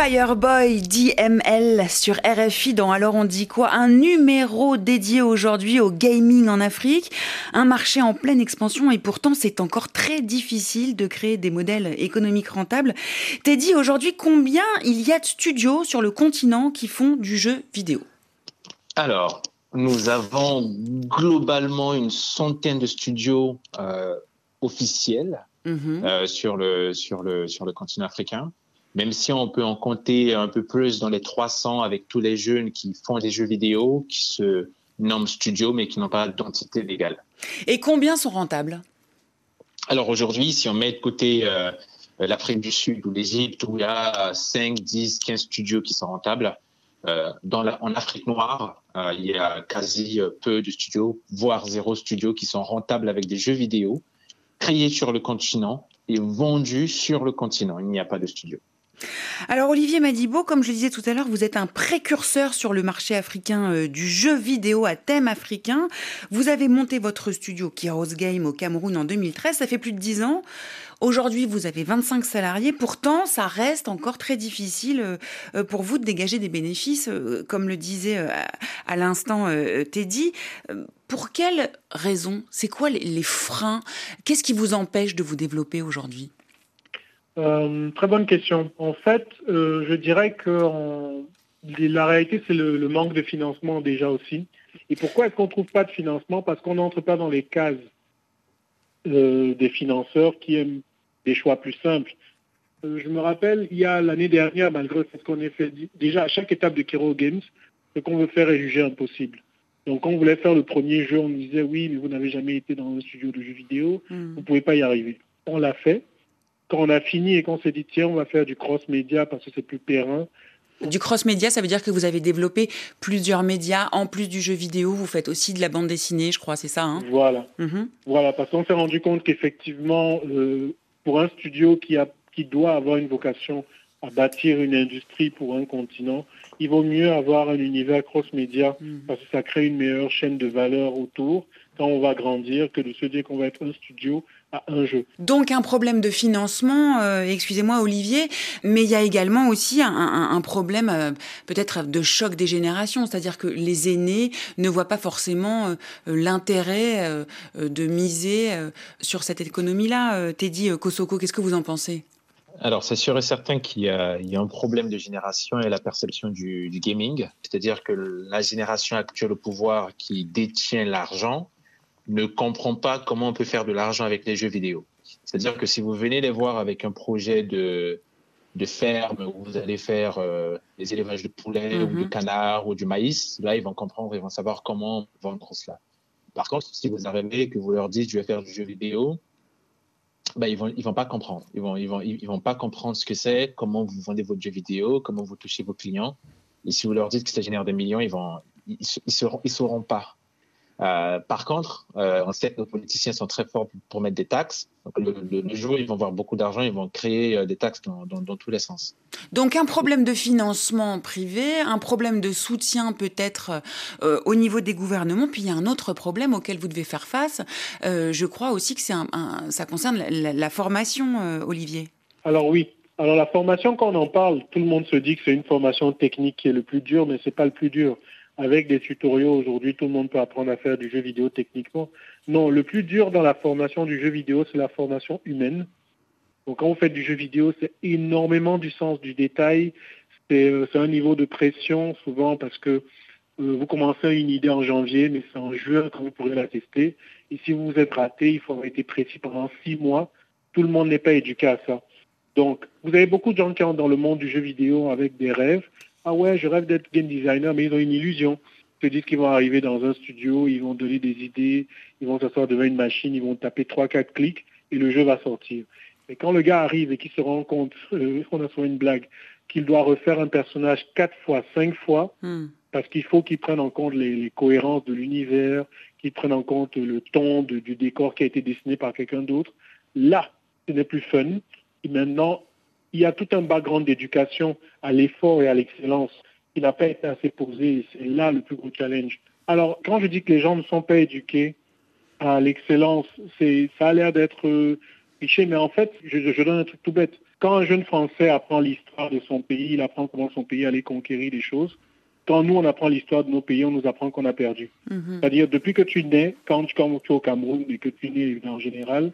Fireboy DML sur RFI dans Alors on dit quoi? Un numéro dédié aujourd'hui au gaming en Afrique, un marché en pleine expansion et pourtant c'est encore très difficile de créer des modèles économiques rentables. Teddy, aujourd'hui combien il y a de studios sur le continent qui font du jeu vidéo? Alors, nous avons globalement une centaine de studios euh, officiels Mhm. euh, sur, le, sur, le, sur le continent africain, même si on peut en compter un peu plus dans les 300 avec tous les jeunes qui font des jeux vidéo, qui se nomment studios, mais qui n'ont pas d'entité légale. Et combien sont rentables? Alors aujourd'hui, si on met de côté euh, l'Afrique du Sud ou l'Égypte, où il y a 5, 10, 15 studios qui sont rentables, euh, dans la, en Afrique noire, euh, il y a quasi peu de studios, voire zéro studio qui sont rentables avec des jeux vidéo créés sur le continent et vendus sur le continent. Il n'y a pas de studio. Alors Olivier Madibo, comme je le disais tout à l'heure, vous êtes un précurseur sur le marché africain euh, du jeu vidéo à thème africain. Vous avez monté votre studio Kiros Game au Cameroun en 2013, ça fait plus de 10 ans. Aujourd'hui, vous avez 25 salariés. Pourtant, ça reste encore très difficile euh, euh, pour vous de dégager des bénéfices, comme le disait à, l'instant Teddy. Pour quelles raisons? C'est quoi les freins? Qu'est-ce qui vous empêche de vous développer aujourd'hui? Euh, très bonne question. En fait, euh, je dirais que en- la réalité, c'est le, le manque de financement déjà aussi. Et pourquoi est-ce qu'on ne trouve pas de financement? Parce qu'on n'entre pas dans les cases euh, des financeurs qui aiment des choix plus simples. Je me rappelle, il y a l'année dernière, malgré ce qu'on ait fait, déjà à chaque étape de Kero Games, ce qu'on veut faire est jugé impossible. Donc quand on voulait faire le premier jeu, on nous disait oui, mais vous n'avez jamais été dans un studio de jeux vidéo, vous ne pouvez pas y arriver. On l'a fait. Quand on a fini et qu'on s'est dit tiens, on va faire du cross-média parce que c'est plus périn, Du cross-média, ça veut dire que vous avez développé plusieurs médias. En plus du jeu vidéo, vous faites aussi de la bande dessinée, je crois, c'est ça hein? Voilà. Mhm. Voilà, parce qu'on s'est rendu compte qu'effectivement, euh, pour un studio qui, a, qui doit avoir une vocation à bâtir une industrie pour un continent, il vaut mieux avoir un univers cross-média parce que ça crée une meilleure chaîne de valeur autour quand on va grandir que de se dire qu'on va être un studio à un jeu. Donc un problème de financement, euh, excusez-moi Olivier, mais il y a également aussi un, un- un problème euh, peut-être de choc des générations, c'est-à-dire que les aînés ne voient pas forcément euh, l'intérêt de miser euh, sur cette économie-là. Teddy Kosoko, qu'est-ce que vous en pensez? Alors, c'est sûr et certain qu'il y, a il y a un problème de génération et la perception du, du gaming. C'est-à-dire que la génération actuelle au pouvoir qui détient l'argent ne comprend pas comment on peut faire de l'argent avec les jeux vidéo. C'est-à-dire que si vous venez les voir avec un projet de, de ferme où vous allez faire euh, des élevages de poulets ou de Mhm. canards ou du maïs, là, ils vont comprendre, ils vont savoir comment vendre cela. Par contre, si vous arrivez et que vous leur dites je vais faire du jeu vidéo, ben, ils vont ils vont pas comprendre. Ils vont ils vont ils vont pas comprendre ce que c'est, comment vous vendez votre jeu vidéo, comment vous touchez vos clients. Et si vous leur dites que ça génère des millions, ils vont ils, ils sauront ils sauront pas. Euh, par contre, euh, on sait que nos politiciens sont très forts pour, pour mettre des taxes. Donc le, le- le jour où ils vont avoir beaucoup d'argent, ils vont créer euh, des taxes dans, dans, dans tous les sens. Donc un problème de financement privé, un problème de soutien peut-être euh, au niveau des gouvernements, puis il y a un autre problème auquel vous devez faire face. Euh, je crois aussi que c'est un, un- ça concerne la, la- la formation, euh, Olivier. Alors oui. Alors la formation, quand on en parle, tout le monde se dit que c'est une formation technique qui est le plus dur, mais c'est pas le plus dur. Avec des tutoriaux aujourd'hui, tout le monde peut apprendre à faire du jeu vidéo techniquement. Non, le plus dur dans la formation du jeu vidéo, c'est la formation humaine. Donc quand vous faites du jeu vidéo, c'est énormément du sens du détail. C'est euh, un niveau de pression souvent parce que euh, vous commencez une idée en janvier, mais c'est en juin quand vous pourrez la tester. Et si vous vous êtes raté, il faut avoir été précis pendant six mois. Tout le monde n'est pas éduqué à ça. Donc, vous avez beaucoup de gens qui entrent dans le monde du jeu vidéo avec des rêves. Ah ouais, je rêve d'être game designer, mais ils ont une illusion. Ils se disent qu'ils vont arriver dans un studio, ils vont donner des idées, ils vont s'asseoir devant une machine, ils vont taper trois, quatre clics et le jeu va sortir. Mais quand le gars arrive et qu'il se rend compte, euh, on a souvent une blague, qu'il doit refaire un personnage quatre fois, cinq fois, parce qu'il faut qu'il prenne en compte les, les cohérences de l'univers, qu'il prenne en compte le ton de- du décor qui a été dessiné par quelqu'un d'autre. Là, ce n'est plus fun. Et maintenant, il y a tout un background d'éducation à l'effort et à l'excellence qui n'a pas été assez posé. C'est là le plus gros challenge. Alors, quand je dis que les gens ne sont pas éduqués à l'excellence, c'est, ça a l'air d'être euh, cliché, mais en fait, je, je donne un truc tout bête. Quand un jeune Français apprend l'histoire de son pays, il apprend comment son pays allait conquérir des choses. Quand nous, on apprend l'histoire de nos pays, on nous apprend qu'on a perdu. Mhm. C'est-à-dire, depuis que tu nais, quand tu, quand tu es au Cameroun et que tu nais en général,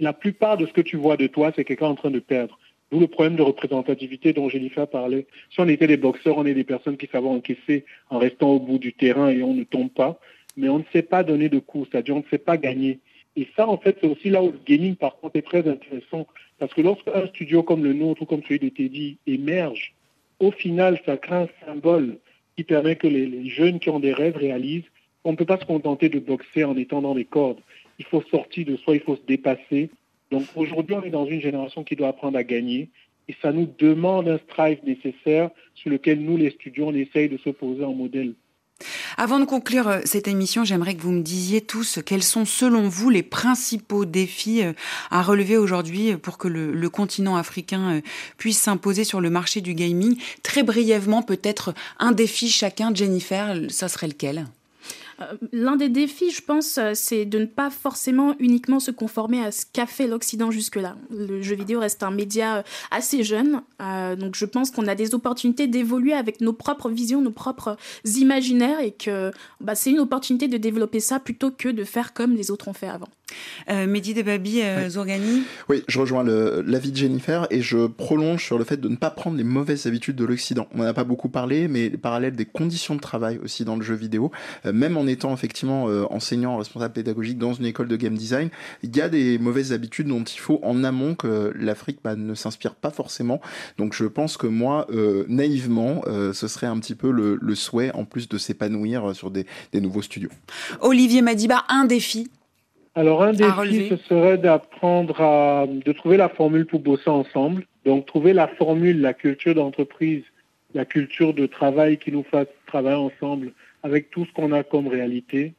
la plupart de ce que tu vois de toi, c'est quelqu'un en train de perdre. D'où le problème de représentativité dont Jennifer parlait. Si on était des boxeurs, on est des personnes qui savent encaisser en restant au bout du terrain et on ne tombe pas. Mais on ne sait pas donner de coups, c'est-à-dire on ne sait pas gagner. Et ça, en fait, c'est aussi là où le gaming, par contre, est très intéressant. Parce que lorsqu'un studio comme le nôtre ou comme celui de Teddy émerge, au final, ça crée un symbole qui permet que les, les jeunes qui ont des rêves réalisent. On ne peut pas se contenter de boxer en étant dans les cordes. Il faut sortir de soi, il faut se dépasser. Donc aujourd'hui, on est dans une génération qui doit apprendre à gagner. Et ça nous demande un strive nécessaire sur lequel nous, les studios, on essaye de se poser en modèle. Avant de conclure euh, cette émission, j'aimerais que vous me disiez tous quels sont selon vous les principaux défis euh, à relever aujourd'hui euh, pour que le, le continent africain puisse s'imposer sur le marché du gaming. Très brièvement, peut-être un défi chacun. Jennifer, ça serait lequel? Euh, L'un des défis, je pense, euh, c'est de ne pas forcément uniquement se conformer à ce qu'a fait l'Occident jusque-là. Le jeu vidéo reste un média euh, assez jeune, euh, donc je pense qu'on a des opportunités d'évoluer avec nos propres visions, nos propres imaginaires, et que bah, c'est une opportunité de développer ça plutôt que de faire comme les autres ont fait avant. Euh, Mehdi Debabi, euh, Zourgani Oui, je rejoins l'avis de Jennifer et je prolonge sur le fait de ne pas prendre les mauvaises habitudes de l'Occident. On n'en a pas beaucoup parlé, mais les parallèles des conditions de travail aussi dans le jeu vidéo, euh, même en étant effectivement euh, enseignant, responsable pédagogique dans une école de game design, il y a des mauvaises habitudes dont il faut en amont que l'Afrique bah, ne s'inspire pas forcément. Donc je pense que moi, euh, naïvement, euh, ce serait un petit peu le, le souhait en plus de s'épanouir sur des, des nouveaux studios. Olivier Madiba, un défi. Alors un défi, ce serait d'apprendre à de trouver la formule pour bosser ensemble. Donc trouver la formule, la culture d'entreprise, la culture de travail qui nous fasse travailler ensemble avec tout ce qu'on a comme réalité.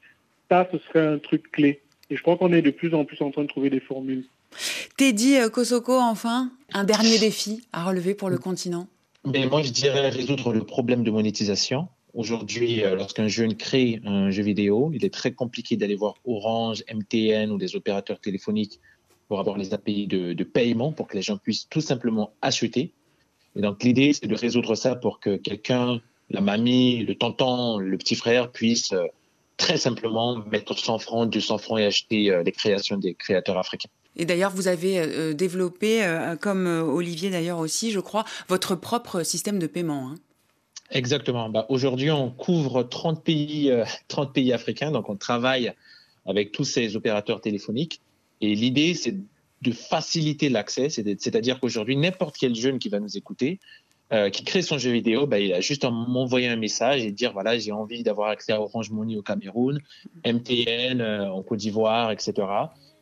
Ça, ce serait un truc clé. Et je crois qu'on est de plus en plus en train de trouver des formules. Teddy euh, Kosoko, enfin, un dernier défi à relever pour le continent. Mais moi, je dirais résoudre le problème de monétisation. Aujourd'hui, euh, lorsqu'un jeune crée un jeu vidéo, il est très compliqué d'aller voir Orange, MTN ou des opérateurs téléphoniques pour avoir les API de, de paiement pour que les gens puissent tout simplement acheter. Et donc, l'idée, c'est de résoudre ça pour que quelqu'un, la mamie, le tonton, le petit frère puisse euh, très simplement mettre 100 francs, 200 francs et acheter euh, les créations des créateurs africains. Et d'ailleurs, vous avez euh, développé, comme Olivier d'ailleurs aussi, je crois, votre propre système de paiement. hein. Exactement. Bah, Aujourd'hui, on couvre 30 pays, euh, [LAUGHS] 30 pays africains, donc on travaille avec tous ces opérateurs téléphoniques. Et l'idée, c'est de faciliter l'accès, c'est- c'est-à-dire qu'aujourd'hui, n'importe quel jeune qui va nous écouter, euh, qui crée son jeu vidéo, bah, il a juste à m'envoyer un message et dire voilà, j'ai envie d'avoir accès à Orange Money au Cameroun, MTN euh, en Côte d'Ivoire, etc.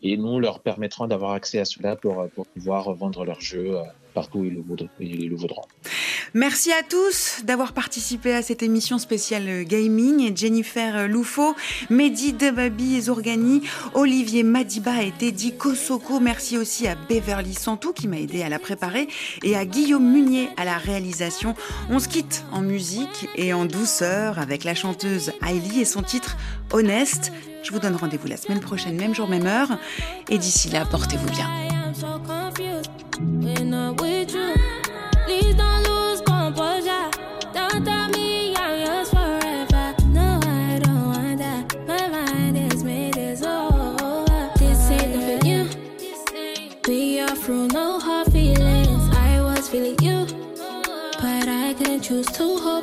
Et nous leur permettrons d'avoir accès à cela pour, pour pouvoir vendre leur jeu euh, partout où ils le voudront. Merci à tous d'avoir participé à cette émission spéciale euh, gaming. Jennifer euh, Loufo, Mehdi Debabi et Zourgani, Olivier Madiba et Teddy Kosoko. Merci aussi à Beverly Santou qui m'a aidé à la préparer et à Guillaume Munier à la réalisation. On se quitte en musique et en douceur avec la chanteuse Hailey et son titre Honest. Je vous donne rendez-vous la semaine prochaine, même jour, même heure. Et d'ici là, portez-vous bien. When I'm with you. Please don't lose composure. Don't tell me I'm yours forever. No, I don't want that. My mind is made is over. This ain't for you. We are through no hard feelings. I was feeling you, but I couldn't choose to hope